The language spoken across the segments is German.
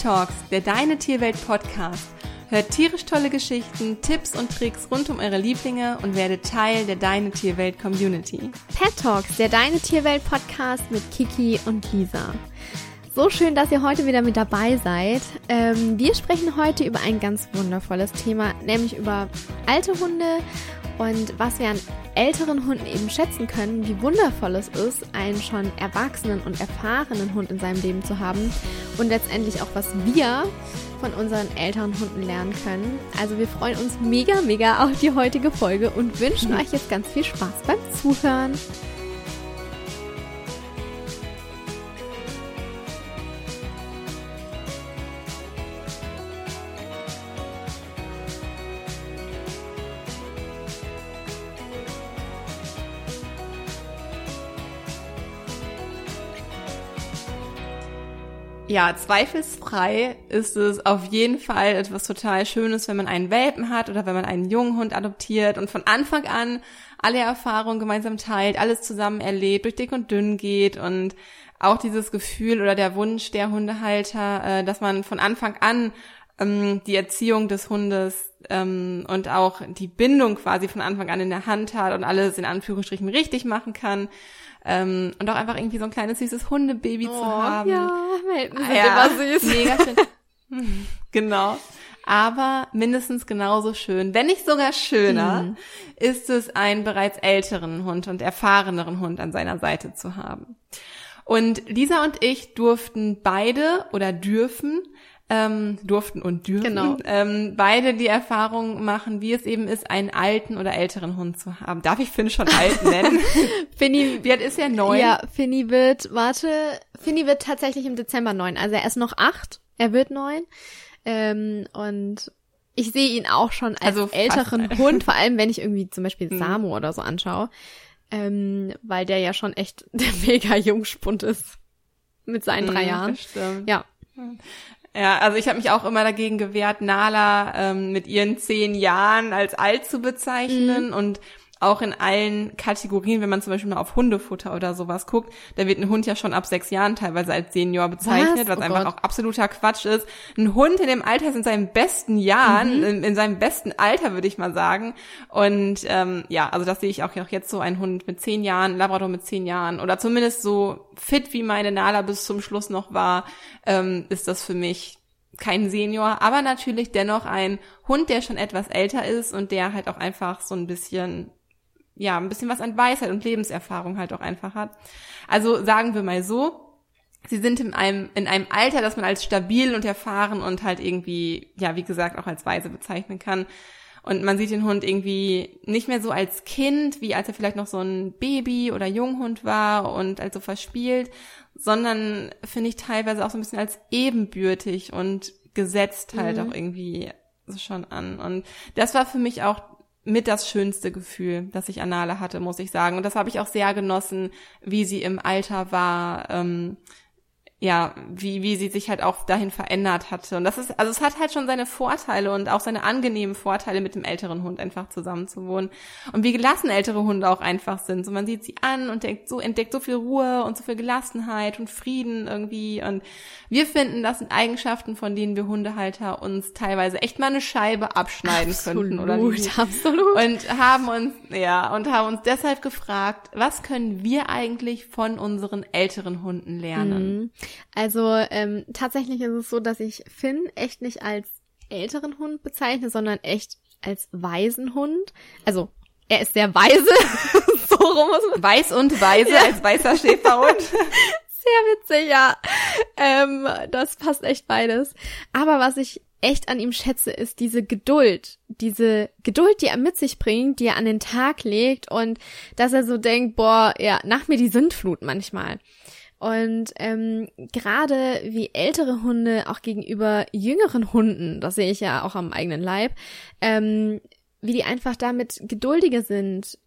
Talks, der Deine Tierwelt Podcast. Hört tierisch tolle Geschichten, Tipps und Tricks rund um eure Lieblinge und werdet Teil der Deine Tierwelt Community. Pet Talks, der Deine Tierwelt Podcast mit Kiki und Lisa. So schön, dass ihr heute wieder mit dabei seid. Ähm, wir sprechen heute über ein ganz wundervolles Thema, nämlich über alte Hunde und was wir an älteren Hunden eben schätzen können, wie wundervoll es ist, einen schon erwachsenen und erfahrenen Hund in seinem Leben zu haben und letztendlich auch, was wir von unseren älteren Hunden lernen können. Also wir freuen uns mega, mega auf die heutige Folge und wünschen euch jetzt ganz viel Spaß beim Zuhören. Ja, zweifelsfrei ist es auf jeden Fall etwas total Schönes, wenn man einen Welpen hat oder wenn man einen jungen Hund adoptiert und von Anfang an alle Erfahrungen gemeinsam teilt, alles zusammen erlebt, durch dick und dünn geht und auch dieses Gefühl oder der Wunsch der Hundehalter, äh, dass man von Anfang an ähm, die Erziehung des Hundes ähm, und auch die Bindung quasi von Anfang an in der Hand hat und alles in Anführungsstrichen richtig machen kann. Ähm, und auch einfach irgendwie so ein kleines süßes Hundebaby oh, zu haben. Ja, Welpen sind ja, immer süß. Mega schön. genau. Aber mindestens genauso schön, wenn nicht sogar schöner, hm. ist es, einen bereits älteren Hund und erfahreneren Hund an seiner Seite zu haben. Und Lisa und ich durften beide oder dürfen ähm, durften und dürfen genau. ähm, beide die Erfahrung machen, wie es eben ist, einen alten oder älteren Hund zu haben. Darf ich Finn schon alt nennen? Finny, alt ist er? Neun? Ja, Finny wird, warte, Finny wird tatsächlich im Dezember neun. Also er ist noch acht, er wird neun. Ähm, und ich sehe ihn auch schon als also älteren Hund, vor allem wenn ich irgendwie zum Beispiel hm. Samu oder so anschaue. Ähm, weil der ja schon echt der mega Jungspund ist. Mit seinen drei hm, Jahren. Ja. Ja, also ich habe mich auch immer dagegen gewehrt, Nala ähm, mit ihren zehn Jahren als alt zu bezeichnen mhm. und auch in allen Kategorien, wenn man zum Beispiel mal auf Hundefutter oder sowas guckt, da wird ein Hund ja schon ab sechs Jahren teilweise als Senior bezeichnet, was, was oh einfach Gott. auch absoluter Quatsch ist. Ein Hund in dem Alter ist in seinen besten Jahren, mhm. in, in, seinem besten Alter, würde ich mal sagen. Und ähm, ja, also das sehe ich auch jetzt so, ein Hund mit zehn Jahren, Labrador mit zehn Jahren oder zumindest so fit, wie meine Nala bis zum Schluss noch war, ähm, ist das für mich kein Senior, aber natürlich dennoch ein Hund, der schon etwas älter ist und der halt auch einfach so ein bisschen ja, ein bisschen was an Weisheit und Lebenserfahrung halt auch einfach hat. Also sagen wir mal so, sie sind in einem, in einem Alter, das man als stabil und erfahren und halt irgendwie, ja, wie gesagt, auch als weise bezeichnen kann. Und man sieht den Hund irgendwie nicht mehr so als Kind, wie als er vielleicht noch so ein Baby oder Junghund war und also verspielt, sondern finde ich teilweise auch so ein bisschen als ebenbürtig und gesetzt halt mhm. auch irgendwie so schon an. Und das war für mich auch mit das schönste Gefühl, das ich an Nala hatte, muss ich sagen. Und das habe ich auch sehr genossen, wie sie im Alter war. Ähm, ja, wie, wie sie sich halt auch dahin verändert hatte. Und das ist, also es hat halt schon seine Vorteile und auch seine angenehmen Vorteile, mit dem älteren Hund einfach zusammenzuwohnen. Und wie gelassen ältere Hunde auch einfach sind. So man sieht sie an und denkt so, entdeckt so viel Ruhe und so viel Gelassenheit und Frieden irgendwie. Und wir finden, das sind Eigenschaften, von denen wir Hundehalter uns teilweise echt mal eine Scheibe abschneiden absolut, könnten, oder wie? Absolut. Und haben uns, ja, und haben uns deshalb gefragt, was können wir eigentlich von unseren älteren Hunden lernen? Mhm. Also ähm, tatsächlich ist es so, dass ich Finn echt nicht als älteren Hund bezeichne, sondern echt als weisen Hund. Also er ist sehr weise. so rum Weiß und weise ja. als weißer Schäferhund. Sehr witzig, ja. Ähm, das passt echt beides. Aber was ich echt an ihm schätze, ist diese Geduld. Diese Geduld, die er mit sich bringt, die er an den Tag legt und dass er so denkt, boah, ja, nach mir die Sündflut manchmal. Und ähm, gerade wie ältere Hunde auch gegenüber jüngeren Hunden, das sehe ich ja auch am eigenen Leib, ähm, wie die einfach damit geduldiger sind,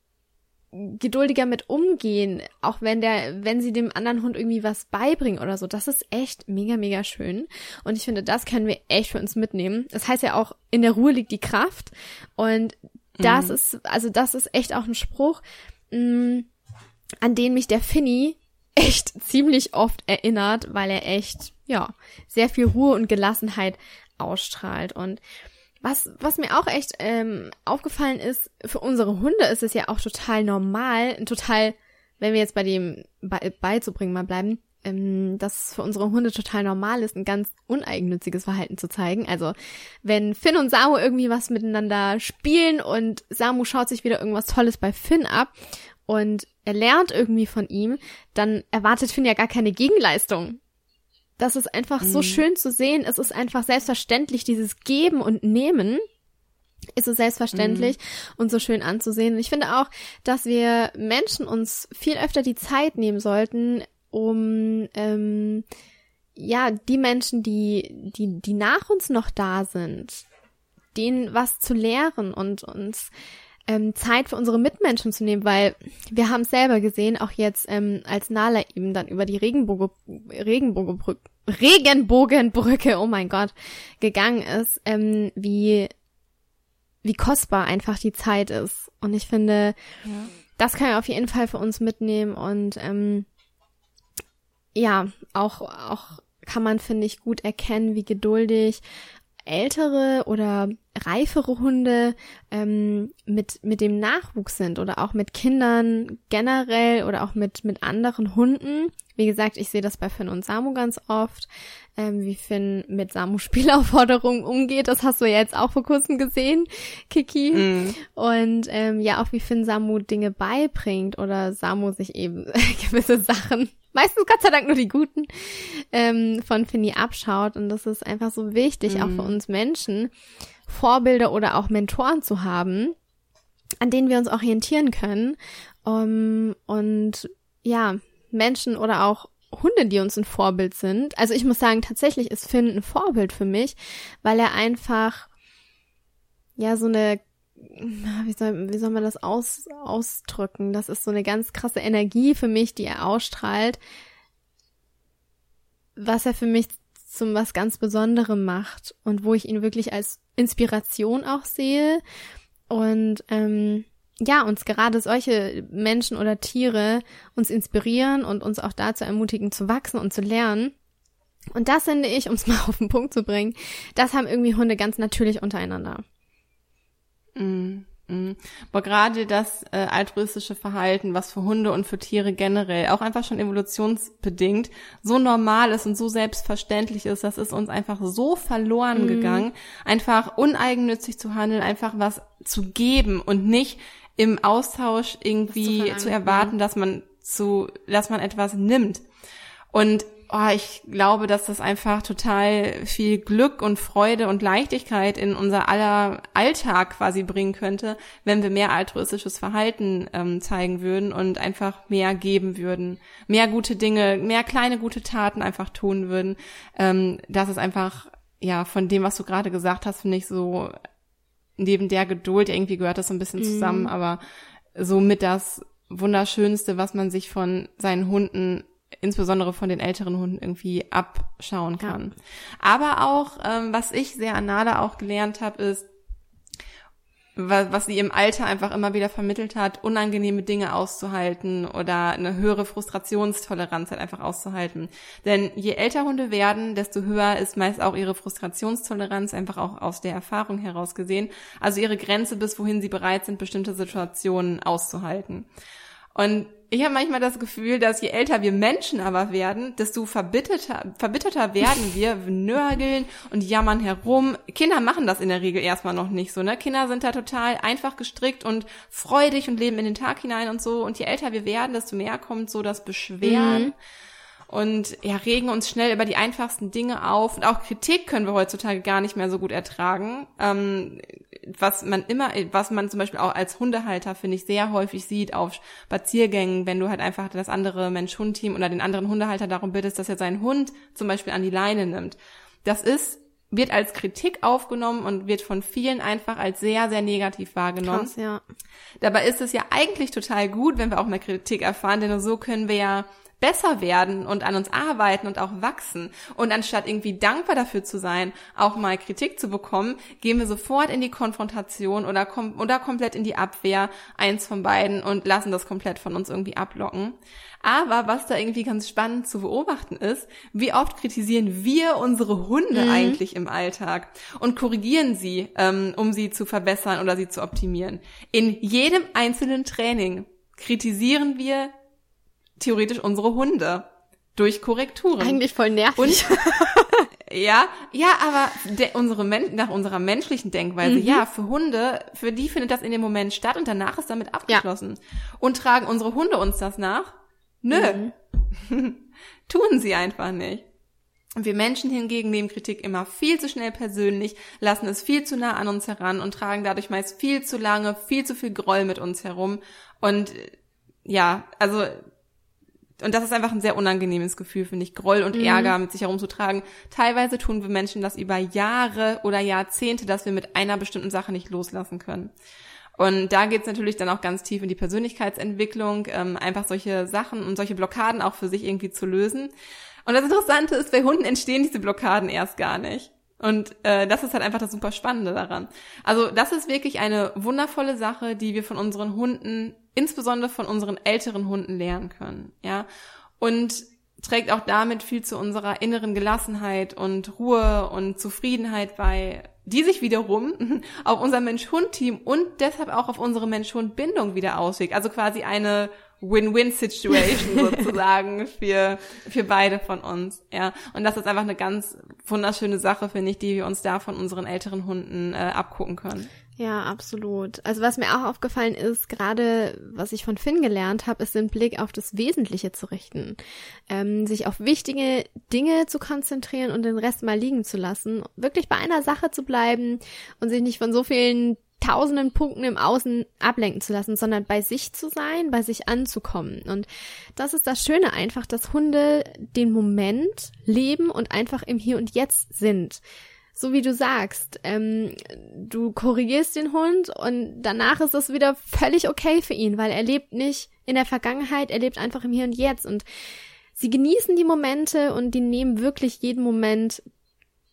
geduldiger mit umgehen, auch wenn der, wenn sie dem anderen Hund irgendwie was beibringen oder so. Das ist echt mega, mega schön. Und ich finde, das können wir echt für uns mitnehmen. Das heißt ja auch, in der Ruhe liegt die Kraft. Und das mhm. ist, also das ist echt auch ein Spruch, mh, mm, an den mich der Finny echt ziemlich oft erinnert, weil er echt, ja, sehr viel Ruhe und Gelassenheit ausstrahlt. Und was, was mir auch echt ähm, aufgefallen ist, für unsere Hunde ist es ja auch total normal, total, wenn wir jetzt bei dem be beizubringen mal bleiben, ähm, dass es für unsere Hunde total normal ist, ein ganz uneigennütziges Verhalten zu zeigen. Also wenn Finn und Samu irgendwie was miteinander spielen und Samu schaut sich wieder irgendwas Tolles bei Finn ab und er lernt irgendwie von ihm, dann erwartet Finn ja gar keine Gegenleistung. Das ist einfach mhm. so schön zu sehen. Es ist einfach selbstverständlich, dieses Geben und Nehmen ist so selbstverständlich mhm. und so schön anzusehen. Und ich finde auch, dass wir Menschen uns viel öfter die Zeit nehmen sollten, um ähm, ja die Menschen, die die die nach uns noch da sind, denen was zu lehren und uns ähm, Zeit für unsere Mitmenschen zu nehmen, weil wir haben es selber gesehen, auch jetzt ähm, als Nala eben dann über die Regenbogen, Regenbogenbrücke, Regenbogenbrücke, oh mein Gott, gegangen ist, ähm, wie wie kostbar einfach die Zeit ist. Und ich finde, ja. das kann ich auf jeden Fall für uns mitnehmen und ähm, ja, auch auch kann man finde ich gut erkennen, wie geduldig ältere oder reifere Hunde ähm, mit, mit dem Nachwuchs sind oder auch mit Kindern generell oder auch mit, mit anderen Hunden. Wie gesagt, ich sehe das bei Finn und Samu ganz oft, ähm, wie Finn mit Samu Spielaufforderungen umgeht. Das hast du ja jetzt auch vor kurzem gesehen, Kiki. Mm. Und ähm, ja, auch wie Finn Samu Dinge beibringt oder Samu sich eben gewisse Sachen meistens Gott sei Dank nur die guten, ähm, von Finny abschaut. Und das ist einfach so wichtig, mhm. auch für uns Menschen, Vorbilder oder auch Mentoren zu haben, an denen wir uns orientieren können. Um, und ja, Menschen oder auch Hunde, die uns ein Vorbild sind. Also ich muss sagen, tatsächlich ist Finn ein Vorbild für mich, weil er einfach ja so eine wie soll, wie soll man das aus, ausdrücken? Das ist so eine ganz krasse Energie für mich, die er ausstrahlt, was er für mich zum was ganz Besonderem macht und wo ich ihn wirklich als Inspiration auch sehe und ähm, ja, uns gerade solche Menschen oder Tiere uns inspirieren und uns auch dazu ermutigen zu wachsen und zu lernen. Und das finde ich, um es mal auf den Punkt zu bringen, das haben irgendwie Hunde ganz natürlich untereinander. Mm, mm. Aber gerade das äh, altruistische Verhalten, was für Hunde und für Tiere generell auch einfach schon evolutionsbedingt so normal ist und so selbstverständlich ist, das ist uns einfach so verloren mm. gegangen, einfach uneigennützig zu handeln, einfach was zu geben und nicht im Austausch irgendwie zu, zu erwarten, dass man zu, dass man etwas nimmt. Und oh, ich glaube, dass das einfach total viel Glück und Freude und Leichtigkeit in unser aller Alltag quasi bringen könnte, wenn wir mehr altruistisches Verhalten ähm, zeigen würden und einfach mehr geben würden, mehr gute Dinge, mehr kleine gute Taten einfach tun würden. Ähm, das ist einfach, ja, von dem, was du gerade gesagt hast, finde ich so, neben der Geduld, irgendwie gehört das so ein bisschen mhm. zusammen, aber so mit das Wunderschönste, was man sich von seinen Hunden insbesondere von den älteren Hunden irgendwie abschauen kann. Ja. Aber auch, ähm, was ich sehr an Nala auch gelernt habe, ist, was, was sie im Alter einfach immer wieder vermittelt hat, unangenehme Dinge auszuhalten oder eine höhere Frustrationstoleranz halt einfach auszuhalten. Denn je älter Hunde werden, desto höher ist meist auch ihre Frustrationstoleranz, einfach auch aus der Erfahrung heraus gesehen. Also ihre Grenze, bis wohin sie bereit sind, bestimmte Situationen auszuhalten. Und ich habe manchmal das Gefühl, dass je älter wir Menschen aber werden, desto verbitterter, verbitterter werden wir, nörgeln und jammern herum. Kinder machen das in der Regel erstmal noch nicht so, ne? Kinder sind da total einfach gestrickt und freudig und leben in den Tag hinein und so. Und je älter wir werden, desto mehr kommt so das Beschweren. Mhm und ja, regen uns schnell über die einfachsten Dinge auf. Und auch Kritik können wir heutzutage gar nicht mehr so gut ertragen. Ähm, was man immer, was man zum Beispiel auch als Hundehalter, finde ich, sehr häufig sieht auf Spaziergängen, wenn du halt einfach das andere Mensch-Hund-Team oder den anderen Hundehalter darum bittest, dass er seinen Hund zum Beispiel an die Leine nimmt. Das ist wird als Kritik aufgenommen und wird von vielen einfach als sehr, sehr negativ wahrgenommen. Krass, ja. Dabei ist es ja eigentlich total gut, wenn wir auch mal Kritik erfahren, denn nur so können wir ja besser werden und an uns arbeiten und auch wachsen. Und anstatt irgendwie dankbar dafür zu sein, auch mal Kritik zu bekommen, gehen wir sofort in die Konfrontation oder, kom oder komplett in die Abwehr, eins von beiden, und lassen das komplett von uns irgendwie ablocken. Aber was da irgendwie ganz spannend zu beobachten ist, wie oft kritisieren wir unsere Hunde mhm. eigentlich im Alltag und korrigieren sie, ähm, um sie zu verbessern oder sie zu optimieren. In jedem einzelnen Training kritisieren wir theoretisch unsere Hunde durch Korrekturen. Eigentlich voll nervig. Und, ja, ja, aber de, unsere Men nach unserer menschlichen Denkweise, mhm. ja, für Hunde, für die findet das in dem Moment statt und danach ist damit abgeschlossen. Ja. Und tragen unsere Hunde uns das nach? Nö. Mhm. Tun sie einfach nicht. Wir Menschen hingegen nehmen Kritik immer viel zu schnell persönlich, lassen es viel zu nah an uns heran und tragen dadurch meist viel zu lange, viel zu viel Groll mit uns herum. Und ja, also und das ist einfach ein sehr unangenehmes Gefühl, finde ich, Groll und mhm. Ärger mit sich herumzutragen. Teilweise tun wir Menschen das über Jahre oder Jahrzehnte, dass wir mit einer bestimmten Sache nicht loslassen können. Und da geht's natürlich dann auch ganz tief in die Persönlichkeitsentwicklung, ähm, einfach solche Sachen und solche Blockaden auch für sich irgendwie zu lösen. Und das Interessante ist, bei Hunden entstehen diese Blockaden erst gar nicht. Und äh, das ist halt einfach das super Spannende daran. Also das ist wirklich eine wundervolle Sache, die wir von unseren Hunden insbesondere von unseren älteren Hunden lernen können, ja. Und trägt auch damit viel zu unserer inneren Gelassenheit und Ruhe und Zufriedenheit bei, die sich wiederum auf unser Mensch-Hund-Team und deshalb auch auf unsere Mensch-Hund-Bindung wieder auswirkt. Also quasi eine Win-Win-Situation sozusagen für, für beide von uns, ja. Und das ist einfach eine ganz wunderschöne Sache, finde ich, die wir uns da von unseren älteren Hunden äh, abgucken können. Ja, absolut. Also was mir auch aufgefallen ist, gerade was ich von Finn gelernt habe, ist den Blick auf das Wesentliche zu richten. Ähm, sich auf wichtige Dinge zu konzentrieren und den Rest mal liegen zu lassen. Wirklich bei einer Sache zu bleiben und sich nicht von so vielen tausenden Punkten im Außen ablenken zu lassen, sondern bei sich zu sein, bei sich anzukommen. Und das ist das Schöne einfach, dass Hunde den Moment leben und einfach im Hier und Jetzt sind so wie du sagst, ähm, du korrigierst den Hund und danach ist es wieder völlig okay für ihn, weil er lebt nicht in der Vergangenheit, er lebt einfach im Hier und Jetzt und sie genießen die Momente und die nehmen wirklich jeden Moment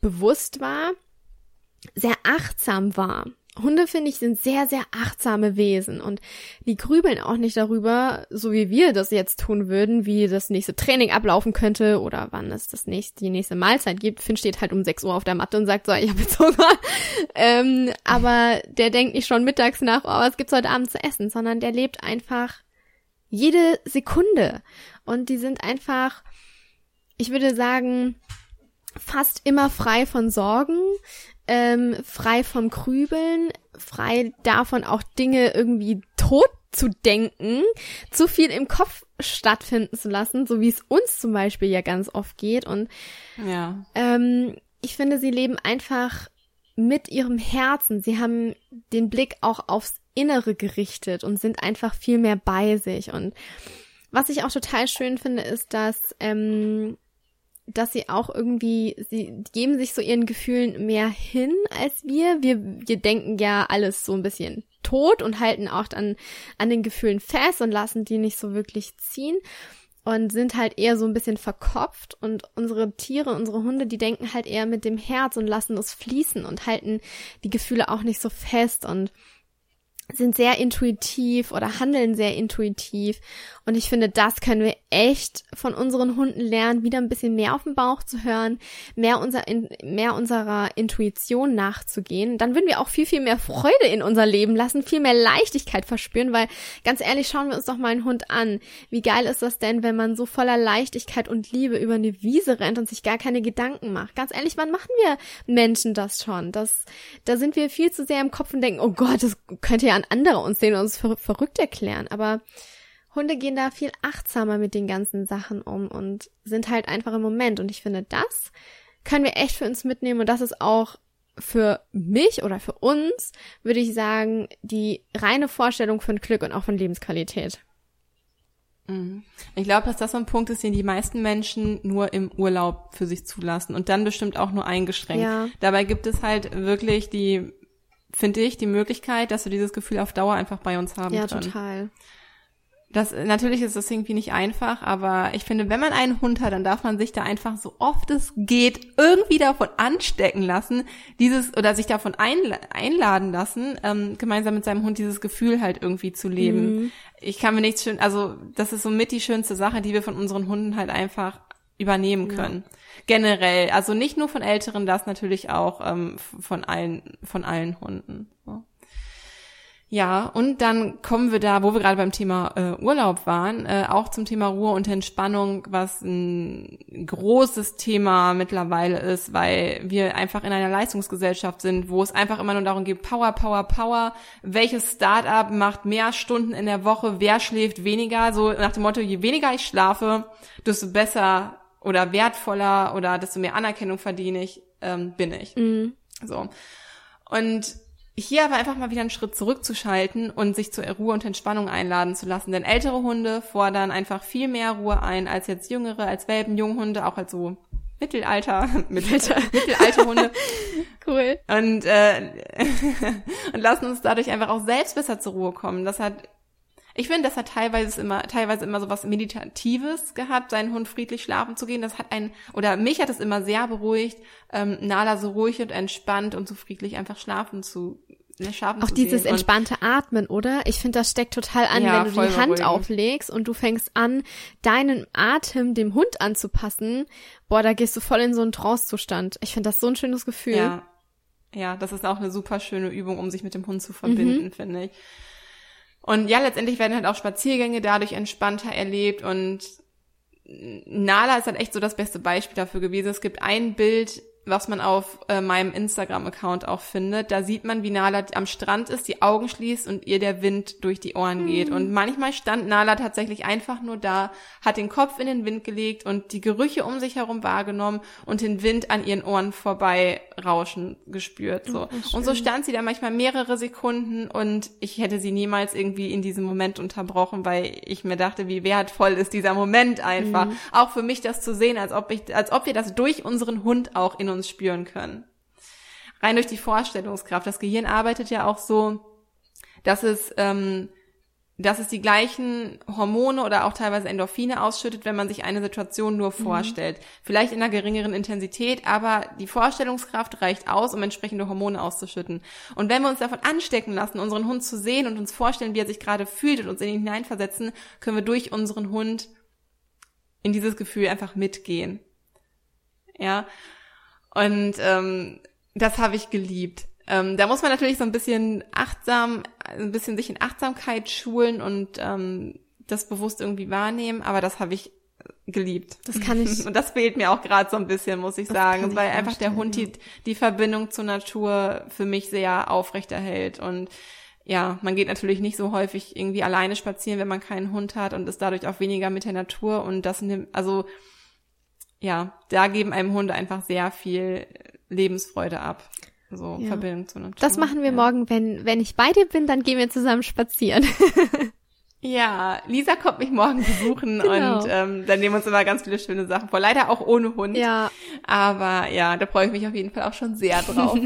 bewusst wahr, sehr achtsam wahr. Hunde, finde ich, sind sehr, sehr achtsame Wesen und die grübeln auch nicht darüber, so wie wir das jetzt tun würden, wie das nächste Training ablaufen könnte oder wann es das nächste, die nächste Mahlzeit gibt. Finn steht halt um 6 Uhr auf der Matte und sagt so, ich habe jetzt Hunger. ähm, aber der denkt nicht schon mittags nach, oh, was gibt's heute Abend zu essen, sondern der lebt einfach jede Sekunde und die sind einfach, ich würde sagen, fast immer frei von Sorgen, ähm, frei vom Grübeln, frei davon auch Dinge irgendwie tot zu denken, zu viel im Kopf stattfinden zu lassen, so wie es uns zum Beispiel ja ganz oft geht. Und ja. ähm, ich finde, sie leben einfach mit ihrem Herzen. Sie haben den Blick auch aufs Innere gerichtet und sind einfach viel mehr bei sich. Und was ich auch total schön finde, ist, dass ähm, dass sie auch irgendwie, sie geben sich so ihren Gefühlen mehr hin als wir. Wir, wir denken ja alles so ein bisschen tot und halten auch an, an den Gefühlen fest und lassen die nicht so wirklich ziehen und sind halt eher so ein bisschen verkopft und unsere Tiere, unsere Hunde, die denken halt eher mit dem Herz und lassen es fließen und halten die Gefühle auch nicht so fest und sind sehr intuitiv oder handeln sehr intuitiv. Und ich finde, das können wir echt von unseren Hunden lernen, wieder ein bisschen mehr auf den Bauch zu hören, mehr, unser, mehr unserer Intuition nachzugehen. Dann würden wir auch viel, viel mehr Freude in unser Leben lassen, viel mehr Leichtigkeit verspüren, weil ganz ehrlich, schauen wir uns doch mal einen Hund an. Wie geil ist das denn, wenn man so voller Leichtigkeit und Liebe über eine Wiese rennt und sich gar keine Gedanken macht? Ganz ehrlich, wann machen wir Menschen das schon? Das, da sind wir viel zu sehr im Kopf und denken, oh Gott, das könnte ja an andere uns sehen und uns ver verrückt erklären. Aber Hunde gehen da viel achtsamer mit den ganzen Sachen um und sind halt einfach im Moment. Und ich finde, das können wir echt für uns mitnehmen. Und das ist auch für mich oder für uns, würde ich sagen, die reine Vorstellung von Glück und auch von Lebensqualität. Mhm. Ich glaube, dass das so ein Punkt ist, den die meisten Menschen nur im Urlaub für sich zulassen und dann bestimmt auch nur eingeschränkt. Ja. Dabei gibt es halt wirklich die finde ich, die Möglichkeit, dass wir dieses Gefühl auf Dauer einfach bei uns haben ja, können. Ja, total. Das natürlich ist das irgendwie nicht einfach, aber ich finde, wenn man einen Hund hat, dann darf man sich da einfach so oft es geht irgendwie davon anstecken lassen, dieses oder sich davon einla einladen lassen, ähm, gemeinsam mit seinem Hund dieses Gefühl halt irgendwie zu leben. Mhm. Ich kann mir nichts schön, also das ist so mit die schönste Sache, die wir von unseren Hunden halt einfach übernehmen können. Ja. Generell, also nicht nur von Älteren, das natürlich auch ähm, von allen von allen Hunden. So. Ja, und dann kommen wir da, wo wir gerade beim Thema äh, Urlaub waren, äh, auch zum Thema Ruhe und Entspannung, was ein großes Thema mittlerweile ist, weil wir einfach in einer Leistungsgesellschaft sind, wo es einfach immer nur darum geht, Power, Power, Power. Welches Startup macht mehr Stunden in der Woche? Wer schläft weniger? So nach dem Motto, je weniger ich schlafe, desto besser oder wertvoller oder desto mehr Anerkennung verdiene ich, ähm, bin ich. Mhm. So. Und hier aber einfach mal wieder einen Schritt zurückzuschalten und sich zur Ruhe und Entspannung einladen zu lassen. Denn ältere Hunde fordern einfach viel mehr Ruhe ein als jetzt jüngere, als Welpen, Junghunde, auch als so Mittelalter, Mittelalter, Mittelalte Hunde. Cool. Und, äh, und lassen uns dadurch einfach auch selbst besser zur Ruhe kommen. Das hat ich finde, das hat teilweise immer, teilweise immer so was Meditatives gehabt, seinen Hund friedlich schlafen zu gehen. Das hat einen, oder mich hat es immer sehr beruhigt, ähm, Nala so ruhig und entspannt und so friedlich einfach schlafen zu ne, Schlafen Auch dieses entspannte Atmen, oder? Ich finde, das steckt total an, ja, wenn du die Hand auflegst und du fängst an, deinen Atem dem Hund anzupassen. Boah, da gehst du voll in so einen Trance-Zustand. Ich finde das so ein schönes Gefühl. Ja. Ja, das ist auch eine super schöne Übung, um sich mit dem Hund zu verbinden, mhm. finde ich. Und ja, letztendlich werden halt auch Spaziergänge dadurch entspannter erlebt und Nala ist halt echt so das beste Beispiel dafür gewesen. Es gibt ein Bild was man auf äh, meinem Instagram-Account auch findet. Da sieht man, wie Nala am Strand ist, die Augen schließt und ihr der Wind durch die Ohren geht. Mhm. Und manchmal stand Nala tatsächlich einfach nur da, hat den Kopf in den Wind gelegt und die Gerüche um sich herum wahrgenommen und den Wind an ihren Ohren vorbei rauschen gespürt. So. Oh, und so stand sie da manchmal mehrere Sekunden und ich hätte sie niemals irgendwie in diesem Moment unterbrochen, weil ich mir dachte, wie wertvoll ist dieser Moment einfach. Mhm. Auch für mich das zu sehen, als ob ich, als ob wir das durch unseren Hund auch in uns spüren können. Rein durch die Vorstellungskraft. Das Gehirn arbeitet ja auch so, dass es, ähm, dass es die gleichen Hormone oder auch teilweise Endorphine ausschüttet, wenn man sich eine Situation nur mhm. vorstellt. Mhm. Vielleicht in einer geringeren Intensität, aber die Vorstellungskraft reicht aus, um entsprechende Hormone auszuschütten. Und wenn wir uns davon anstecken lassen, unseren Hund zu sehen und uns vorstellen, wie er sich gerade fühlt und uns in ihn hineinversetzen, können wir durch unseren Hund in dieses Gefühl einfach mitgehen. Ja. Und ähm, das habe ich geliebt. Ähm, da muss man natürlich so ein bisschen achtsam, ein bisschen sich in Achtsamkeit schulen und ähm, das bewusst irgendwie wahrnehmen, aber das habe ich geliebt. Das kann ich. Und das fehlt mir auch gerade so ein bisschen, muss ich sagen, weil ich einfach der Hund die, die Verbindung zur Natur für mich sehr aufrechterhält. Und ja, man geht natürlich nicht so häufig irgendwie alleine spazieren, wenn man keinen Hund hat und ist dadurch auch weniger mit der Natur. Und das nimmt, also ja, da geben einem Hunde einfach sehr viel Lebensfreude ab. So ja. Verbindung zur Natur. Das machen wir ja. morgen, wenn, wenn ich bei dir bin, dann gehen wir zusammen spazieren. ja, Lisa kommt mich morgen besuchen genau. und ähm, dann nehmen wir uns immer ganz viele schöne Sachen vor. Leider auch ohne Hund. Ja. Aber ja, da freue ich mich auf jeden Fall auch schon sehr drauf.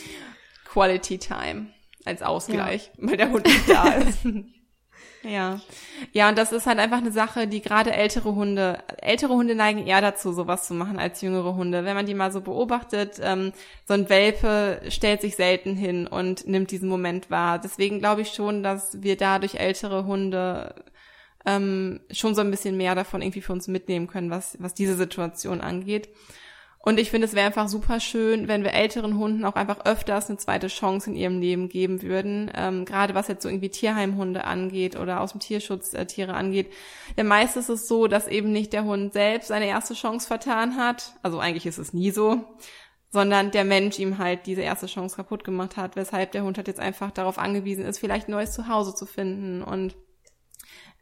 Quality Time als Ausgleich, ja. weil der Hund nicht da ist. Ja. Ja, und das ist halt einfach eine Sache, die gerade ältere Hunde, ältere Hunde neigen eher dazu, sowas zu machen als jüngere Hunde. Wenn man die mal so beobachtet, ähm, so ein Welpe stellt sich selten hin und nimmt diesen Moment wahr. Deswegen glaube ich schon, dass wir dadurch ältere Hunde ähm, schon so ein bisschen mehr davon irgendwie für uns mitnehmen können, was, was diese Situation angeht. Und ich finde, es wäre einfach super schön, wenn wir älteren Hunden auch einfach öfters eine zweite Chance in ihrem Leben geben würden. Ähm, gerade was jetzt so irgendwie Tierheimhunde angeht oder aus dem Tierschutz äh, Tiere angeht. Denn meist ist es so, dass eben nicht der Hund selbst seine erste Chance vertan hat. Also eigentlich ist es nie so. Sondern der Mensch ihm halt diese erste Chance kaputt gemacht hat, weshalb der Hund halt jetzt einfach darauf angewiesen ist, vielleicht ein neues Zuhause zu finden und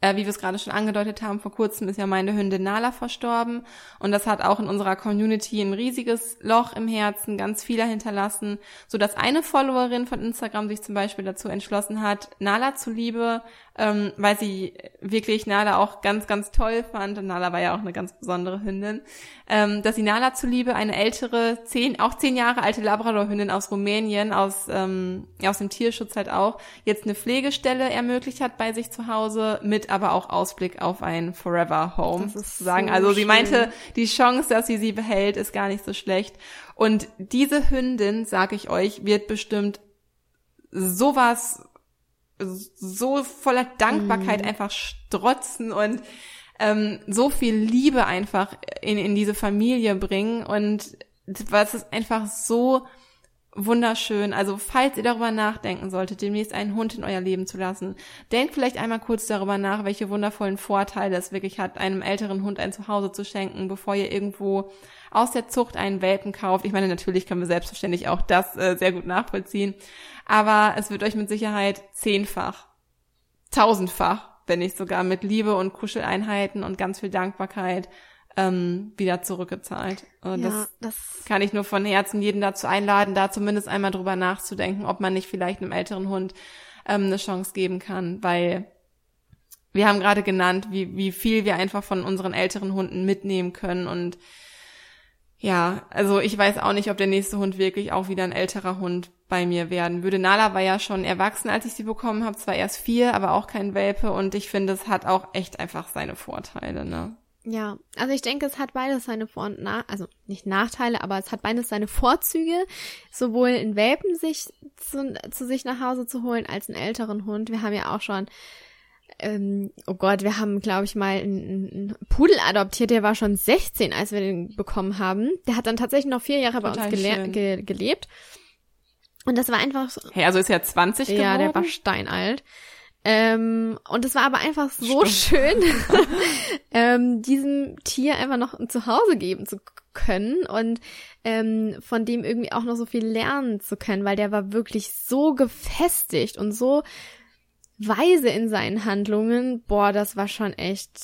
äh, wie wir es gerade schon angedeutet haben, vor kurzem ist ja meine Hündin Nala verstorben und das hat auch in unserer Community ein riesiges Loch im Herzen, ganz viele hinterlassen, so dass eine Followerin von Instagram sich zum Beispiel dazu entschlossen hat, Nala zuliebe ähm, weil sie wirklich Nala auch ganz, ganz toll fand. Und Nala war ja auch eine ganz besondere Hündin. Ähm, dass sie Nala zuliebe eine ältere, zehn, auch zehn Jahre alte Labrador-Hündin aus Rumänien, aus, ähm, ja, aus dem Tierschutz halt auch, jetzt eine Pflegestelle ermöglicht hat bei sich zu Hause mit aber auch Ausblick auf ein Forever Home. Das ist sagen. so also sie schön. meinte, die Chance, dass sie sie behält, ist gar nicht so schlecht. Und diese Hündin, sag ich euch, wird bestimmt sowas so voller Dankbarkeit Mhm. einfach strotzen und ähm, so viel Liebe einfach in, in diese Familie bringen und was ist einfach so wunderschön. Also falls ihr darüber nachdenken solltet, demnächst einen Hund in euer Leben zu lassen, denkt vielleicht einmal kurz darüber nach, welche wundervollen Vorteile es wirklich hat, einem älteren Hund ein Zuhause zu schenken, bevor ihr irgendwo aus der Zucht einen Welpen kauft. Ich meine, natürlich können wir selbstverständlich auch das äh, sehr gut nachvollziehen, aber es wird euch mit Sicherheit zehnfach, tausendfach, wenn nicht sogar mit Liebe und Kuscheleinheiten und ganz viel Dankbarkeit ähm, wieder zurückgezahlt. Und ja, das das, kann ich nur von Herzen jeden dazu einladen, da zumindest einmal drüber nachzudenken, ob man nicht vielleicht einem älteren Hund ähm, eine Chance geben kann, weil wir haben gerade genannt, wie, wie viel wir einfach von unseren älteren Hunden mitnehmen können und ja, also ich weiß auch nicht, ob der nächste Hund wirklich auch wieder ein älterer Hund bei mir werden würde. Nala war ja schon erwachsen, als ich sie bekommen habe, zwar erst vier, aber auch kein Welpe und ich finde, es hat auch echt einfach seine Vorteile, ne? Ja, also ich denke, es hat beides seine Vor- und Nach, also nicht Nachteile, aber es hat beides seine Vorzüge, sowohl in Welpen sich zu, zu sich nach Hause zu holen, als einen älteren Hund. Wir haben ja auch schon ähm, oh Gott, wir haben, glaube ich, mal einen, einen Pudel adoptiert, der war schon 16, als wir den bekommen haben. Der hat dann tatsächlich noch vier Jahre bei Total uns gele ge gelebt. Und das war einfach so, Hey, also ist er 20 geworden? ja, der war steinalt. Ähm, und es war aber einfach so schön, ähm, diesem Tier einfach noch ein Zuhause geben zu können und ähm, von dem irgendwie auch noch so viel lernen zu können, weil der war wirklich so gefestigt und so weise in seinen Handlungen. Boah, das war schon echt,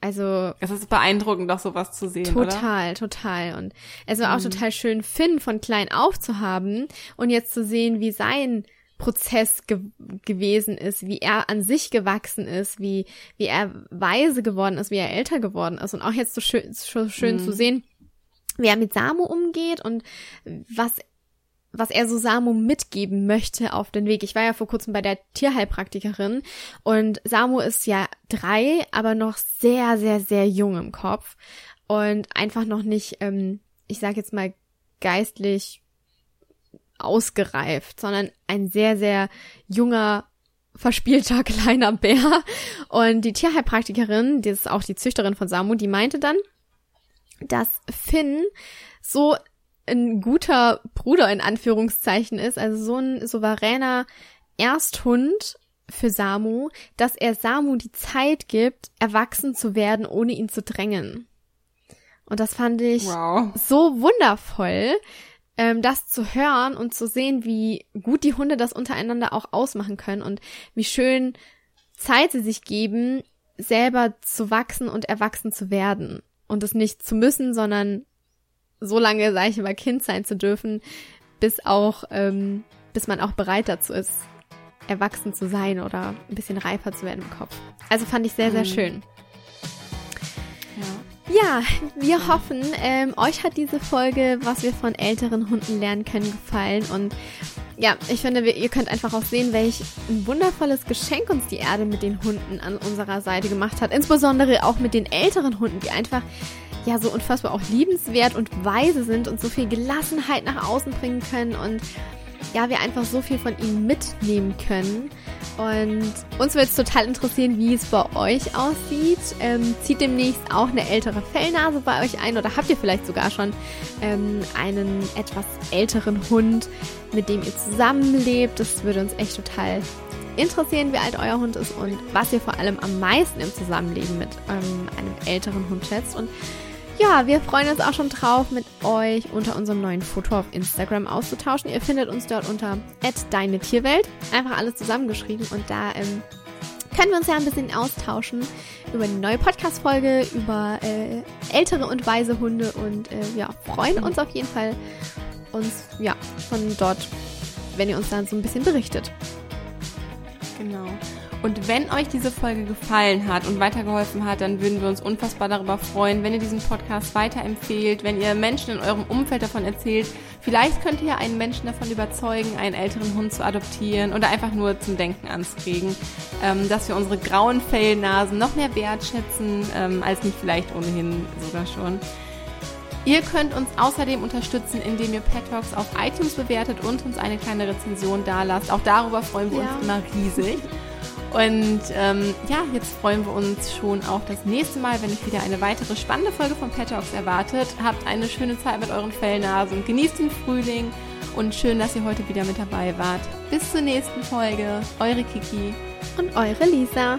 also Es ist beeindruckend, doch sowas zu sehen, oder? Total, total. Und es war auch Mhm. total schön, Finn von klein auf zu haben und jetzt zu sehen, wie sein Prozess ge gewesen ist, wie er an sich gewachsen ist, wie, wie er weise geworden ist, wie er älter geworden ist. Und auch jetzt so schön, so schön Mhm. zu sehen, wie er mit Samu umgeht und was was er so Samu mitgeben möchte auf den Weg. Ich war ja vor kurzem bei der Tierheilpraktikerin und Samu ist ja drei, aber noch sehr, sehr, sehr jung im Kopf und einfach noch nicht, ähm, ich sage jetzt mal, geistlich ausgereift, sondern ein sehr, sehr junger, verspielter kleiner Bär. Und die Tierheilpraktikerin, die ist auch die Züchterin von Samu, die meinte dann, dass Finn so ein guter Bruder in Anführungszeichen ist, also so ein souveräner Ersthund für Samu, dass er Samu die Zeit gibt, erwachsen zu werden, ohne ihn zu drängen. Und das fand ich Wow. so wundervoll, ähm, das zu hören und zu sehen, wie gut die Hunde das untereinander auch ausmachen können und wie schön Zeit sie sich geben, selber zu wachsen und erwachsen zu werden. Und es nicht zu müssen, sondern so lange, sage ich immer, Kind sein zu dürfen, bis auch, ähm, bis man auch bereit dazu ist, erwachsen zu sein oder ein bisschen reifer zu werden im Kopf. Also fand ich sehr, sehr Mhm. schön. Ja. Wir hoffen, ähm, euch hat diese Folge, was wir von älteren Hunden lernen können, gefallen. Und ja, ich finde, ihr könnt einfach auch sehen, welch ein wundervolles Geschenk uns die Erde mit den Hunden an unserer Seite gemacht hat. Insbesondere auch mit den älteren Hunden, die einfach ja so unfassbar auch liebenswert und weise sind und so viel Gelassenheit nach außen bringen können und ja, wir einfach so viel von ihnen mitnehmen können. Und uns würde es total interessieren, wie es bei euch aussieht. Ähm, zieht demnächst auch eine ältere Fellnase bei euch ein oder habt ihr vielleicht sogar schon ähm, einen etwas älteren Hund, mit dem ihr zusammenlebt? Das würde uns echt total interessieren, wie alt euer Hund ist und was ihr vor allem am meisten im Zusammenleben mit ähm, einem älteren Hund schätzt. Und ja, wir freuen uns auch schon drauf, mit euch unter unserem neuen Foto auf Instagram auszutauschen. Ihr findet uns dort unter deine Tierwelt. Einfach alles zusammengeschrieben und da ähm, können wir uns ja ein bisschen austauschen über die neue Podcast-Folge, über äh, ältere und weise Hunde und äh, ja, freuen uns auf jeden Fall, uns ja von dort, wenn ihr uns dann so ein bisschen berichtet. Genau. Und wenn euch diese Folge gefallen hat und weitergeholfen hat, dann würden wir uns unfassbar darüber freuen, wenn ihr diesen Podcast weiterempfehlt, wenn ihr Menschen in eurem Umfeld davon erzählt. Vielleicht könnt ihr einen Menschen davon überzeugen, einen älteren Hund zu adoptieren oder einfach nur zum Denken anzuregen, ähm, dass wir unsere grauen Fellnasen noch mehr wertschätzen, ähm, als nicht vielleicht ohnehin sogar schon. Ihr könnt uns außerdem unterstützen, indem ihr Pet Talks auf iTunes bewertet und uns eine kleine Rezension dalasst. Auch darüber freuen wir ja. uns immer riesig. Und ähm, ja, jetzt freuen wir uns schon auf das nächste Mal, wenn euch wieder eine weitere spannende Folge von Pet Talks erwartet. Habt eine schöne Zeit mit euren Fellnasen, genießt den Frühling und schön, dass ihr heute wieder mit dabei wart. Bis zur nächsten Folge. Eure Kiki und eure Lisa.